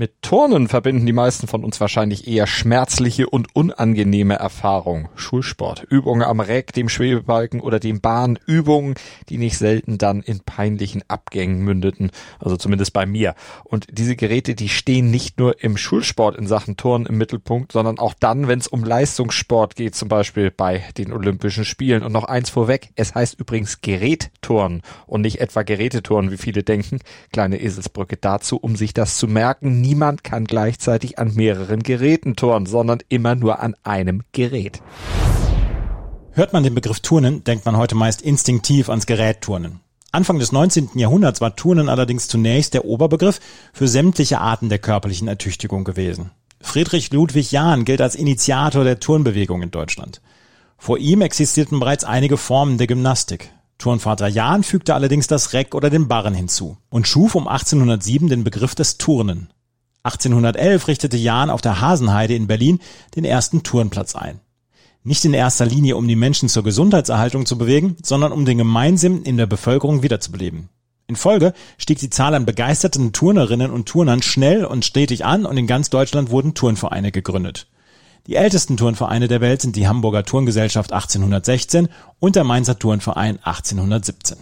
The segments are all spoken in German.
Mit Turnen verbinden die meisten von uns wahrscheinlich eher schmerzliche und unangenehme Erfahrungen. Schulsport, Übungen am Reck, dem Schwebebalken oder dem Bahn, Übungen, die nicht selten dann in peinlichen Abgängen mündeten, also zumindest bei mir. Und diese Geräte, die stehen nicht nur im Schulsport in Sachen Turnen im Mittelpunkt, sondern auch dann, wenn es um Leistungssport geht, zum Beispiel bei den Olympischen Spielen. Und noch eins vorweg, es heißt übrigens Gerätturnen und nicht etwa Geräteturnen, wie viele denken. Kleine Eselsbrücke dazu, um sich das zu merken niemand kann gleichzeitig an mehreren Geräten turnen, sondern immer nur an einem Gerät. Hört man den Begriff Turnen, denkt man heute meist instinktiv ans Gerät Turnen. Anfang des 19. Jahrhunderts war Turnen allerdings zunächst der Oberbegriff für sämtliche Arten der körperlichen Ertüchtigung gewesen. Friedrich Ludwig Jahn gilt als Initiator der Turnbewegung in Deutschland. Vor ihm existierten bereits einige Formen der Gymnastik. Turnvater Jahn fügte allerdings das Reck oder den Barren hinzu und schuf um 1807 den Begriff des Turnen. 1811 richtete Jahn auf der Hasenheide in Berlin den ersten Turnplatz ein. Nicht in erster Linie, um die Menschen zur Gesundheitserhaltung zu bewegen, sondern um den Gemeinsinn in der Bevölkerung wiederzubeleben. In Folge stieg die Zahl an begeisterten Turnerinnen und Turnern schnell und stetig an und in ganz Deutschland wurden Turnvereine gegründet. Die ältesten Turnvereine der Welt sind die Hamburger Turngesellschaft 1816 und der Mainzer Turnverein 1817.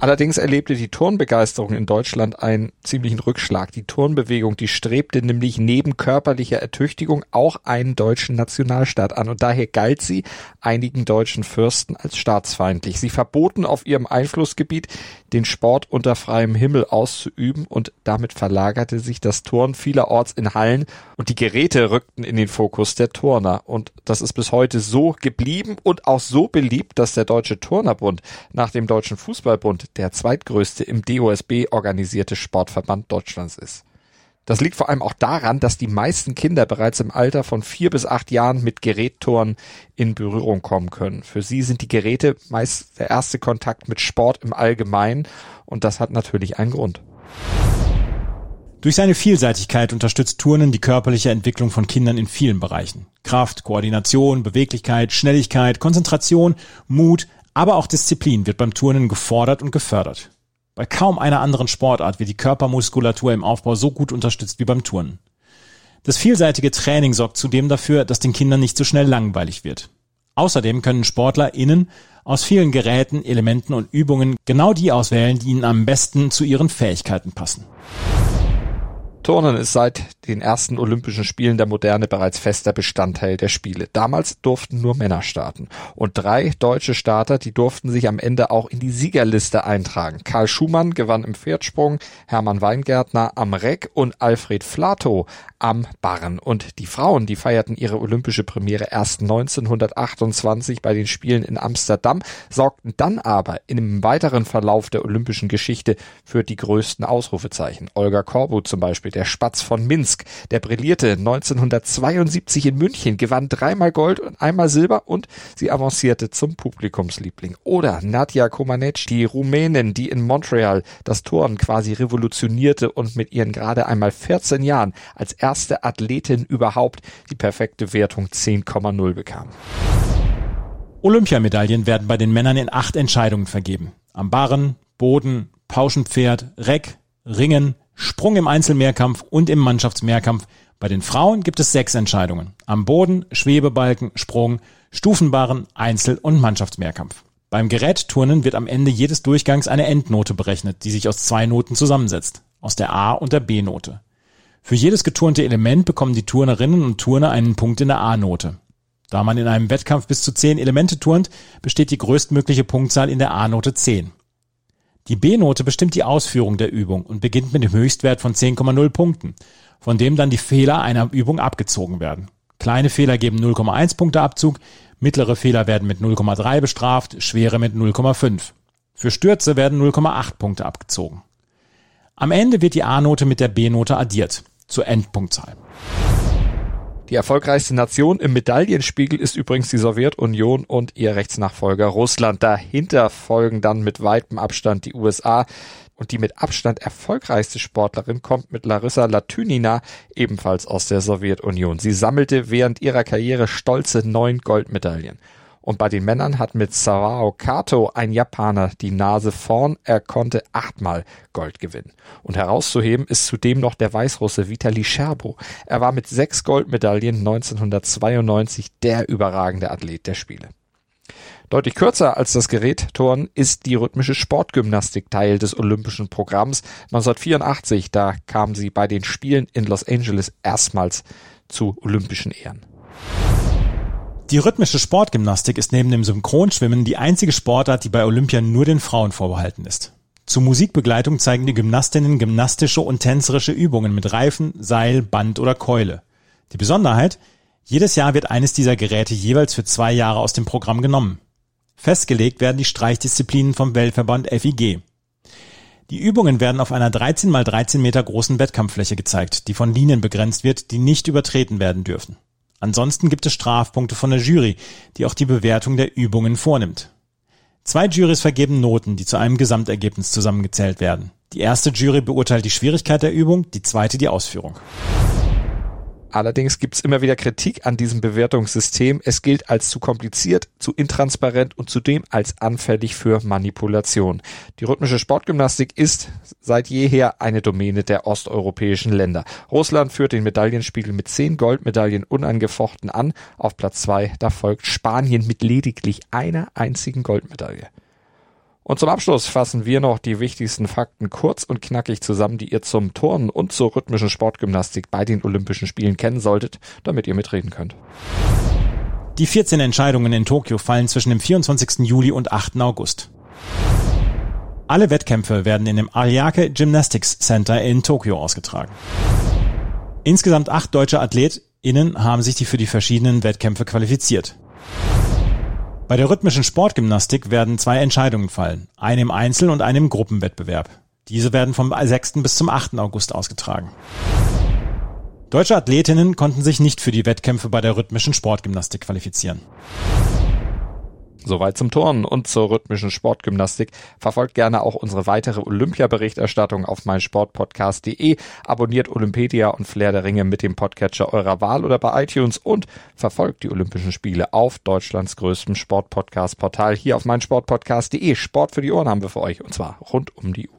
Allerdings erlebte die Turnbegeisterung in Deutschland einen ziemlichen Rückschlag. Die Turnbewegung, die strebte nämlich neben körperlicher Ertüchtigung auch einen deutschen Nationalstaat an und daher galt sie einigen deutschen Fürsten als staatsfeindlich. Sie verboten auf ihrem Einflussgebiet den Sport unter freiem Himmel auszuüben und damit verlagerte sich das Turn vielerorts in Hallen und die Geräte rückten in den Fokus der Turner und das ist bis heute so geblieben und auch so beliebt, dass der Deutsche Turnerbund nach dem Deutschen Fußballbund der zweitgrößte im DOSB organisierte Sportverband Deutschlands ist. Das liegt vor allem auch daran, dass die meisten Kinder bereits im Alter von vier bis acht Jahren mit Gerättoren in Berührung kommen können. Für sie sind die Geräte meist der erste Kontakt mit Sport im Allgemeinen und das hat natürlich einen Grund. Durch seine Vielseitigkeit unterstützt Turnen die körperliche Entwicklung von Kindern in vielen Bereichen. Kraft, Koordination, Beweglichkeit, Schnelligkeit, Konzentration, Mut, aber auch Disziplin wird beim Turnen gefordert und gefördert. Bei kaum einer anderen Sportart wird die Körpermuskulatur im Aufbau so gut unterstützt wie beim Turnen. Das vielseitige Training sorgt zudem dafür, dass den Kindern nicht so schnell langweilig wird. Außerdem können SportlerInnen aus vielen Geräten, Elementen und Übungen genau die auswählen, die ihnen am besten zu ihren Fähigkeiten passen. Turnen ist seit den ersten Olympischen Spielen der Moderne bereits fester Bestandteil der Spiele. Damals durften nur Männer starten. Und drei deutsche Starter, die durften sich am Ende auch in die Siegerliste eintragen. Karl Schumann gewann im Pferdsprung, Hermann Weingärtner am Reck und Alfred Flato am Barren. Und die Frauen, die feierten ihre olympische Premiere erst 1928 bei den Spielen in Amsterdam, sorgten dann aber einem weiteren Verlauf der olympischen Geschichte für die größten Ausrufezeichen. Olga Korbut zum Beispiel, der Spatz von Minsk, der brillierte 1972 in München, gewann dreimal Gold und einmal Silber und sie avancierte zum Publikumsliebling. Oder Nadja Komanec, die Rumänin, die in Montreal das Turnen quasi revolutionierte und mit ihren gerade einmal 14 Jahren als erste Athletin überhaupt die perfekte Wertung 10,0 bekam. Olympiamedaillen werden bei den Männern in acht Entscheidungen vergeben. Am Barren, Boden, Pauschenpferd, Reck, Ringen, Sprung im Einzelmehrkampf und im Mannschaftsmehrkampf. Bei den Frauen gibt es sechs Entscheidungen. Am Boden, Schwebebalken, Sprung, Stufenbarren, Einzel- und Mannschaftsmehrkampf. Beim Gerätturnen wird am Ende jedes Durchgangs eine Endnote berechnet, die sich aus zwei Noten zusammensetzt. Aus der A- und der B-Note. Für jedes geturnte Element bekommen die Turnerinnen und Turner einen Punkt in der A-Note. Da man in einem Wettkampf bis zu zehn Elemente turnt, besteht die größtmögliche Punktzahl in der A-Note 10. Die B-Note bestimmt die Ausführung der Übung und beginnt mit dem Höchstwert von 10,0 Punkten, von dem dann die Fehler einer Übung abgezogen werden. Kleine Fehler geben 0,1 Punkte Abzug, mittlere Fehler werden mit 0,3 bestraft, schwere mit 0,5. Für Stürze werden 0,8 Punkte abgezogen. Am Ende wird die A-Note mit der B-Note addiert zur Endpunktzahl. Die erfolgreichste Nation im Medaillenspiegel ist übrigens die Sowjetunion und ihr Rechtsnachfolger Russland. Dahinter folgen dann mit weitem Abstand die USA. Und die mit Abstand erfolgreichste Sportlerin kommt mit Larissa Latynina ebenfalls aus der Sowjetunion. Sie sammelte während ihrer Karriere stolze neun Goldmedaillen. Und bei den Männern hat mit Sarao Kato ein Japaner die Nase vorn. Er konnte achtmal Gold gewinnen. Und herauszuheben ist zudem noch der Weißrusse Vitali Scherbo. Er war mit sechs Goldmedaillen 1992 der überragende Athlet der Spiele. Deutlich kürzer als das Gerätturnen ist die rhythmische Sportgymnastik Teil des olympischen Programms. 1984, da kam sie bei den Spielen in Los Angeles erstmals zu olympischen Ehren. Die rhythmische Sportgymnastik ist neben dem Synchronschwimmen die einzige Sportart, die bei Olympia nur den Frauen vorbehalten ist. Zur Musikbegleitung zeigen die Gymnastinnen gymnastische und tänzerische Übungen mit Reifen, Seil, Band oder Keule. Die Besonderheit, jedes Jahr wird eines dieser Geräte jeweils für zwei Jahre aus dem Programm genommen. Festgelegt werden die Streichdisziplinen vom Weltverband FIG. Die Übungen werden auf einer 13 x 13 Meter großen Wettkampffläche gezeigt, die von Linien begrenzt wird, die nicht übertreten werden dürfen. Ansonsten gibt es Strafpunkte von der Jury, die auch die Bewertung der Übungen vornimmt. Zwei Jurys vergeben Noten, die zu einem Gesamtergebnis zusammengezählt werden. Die erste Jury beurteilt die Schwierigkeit der Übung, die zweite die Ausführung. Allerdings gibt's immer wieder Kritik an diesem Bewertungssystem. Es gilt als zu kompliziert, zu intransparent und zudem als anfällig für Manipulation. Die rhythmische Sportgymnastik ist seit jeher eine Domäne der osteuropäischen Länder. Russland führt den Medaillenspiegel mit zehn Goldmedaillen unangefochten an. Auf Platz zwei, da folgt Spanien mit lediglich einer einzigen Goldmedaille. Und zum Abschluss fassen wir noch die wichtigsten Fakten kurz und knackig zusammen, die ihr zum Turnen und zur rhythmischen Sportgymnastik bei den Olympischen Spielen kennen solltet, damit ihr mitreden könnt. Die 14 Entscheidungen in Tokio fallen zwischen dem 24. Juli und 8. August. Alle Wettkämpfe werden in dem Ariake Gymnastics Center in Tokio ausgetragen. Insgesamt acht deutsche AthletInnen haben sich die für die verschiedenen Wettkämpfe qualifiziert. Bei der rhythmischen Sportgymnastik werden zwei Entscheidungen fallen, eine im Einzel- und eine im Gruppenwettbewerb. Diese werden vom 6. bis zum 8. August ausgetragen. Deutsche Athletinnen konnten sich nicht für die Wettkämpfe bei der rhythmischen Sportgymnastik qualifizieren. Soweit zum Turnen und zur rhythmischen Sportgymnastik. Verfolgt gerne auch unsere weitere Olympia-Berichterstattung auf meinsportpodcast.de. Abonniert Olympedia und Flair der Ringe mit dem Podcatcher eurer Wahl oder bei iTunes und verfolgt die Olympischen Spiele auf Deutschlands größtem Sportpodcast-Portal hier auf meinsportpodcast.de. Sport für die Ohren haben wir für euch und zwar rund um die Uhr.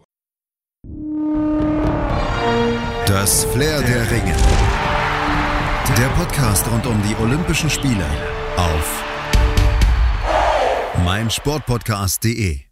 Das Flair der Ringe. Der Podcast rund um die Olympischen Spiele auf meinsportpodcast.de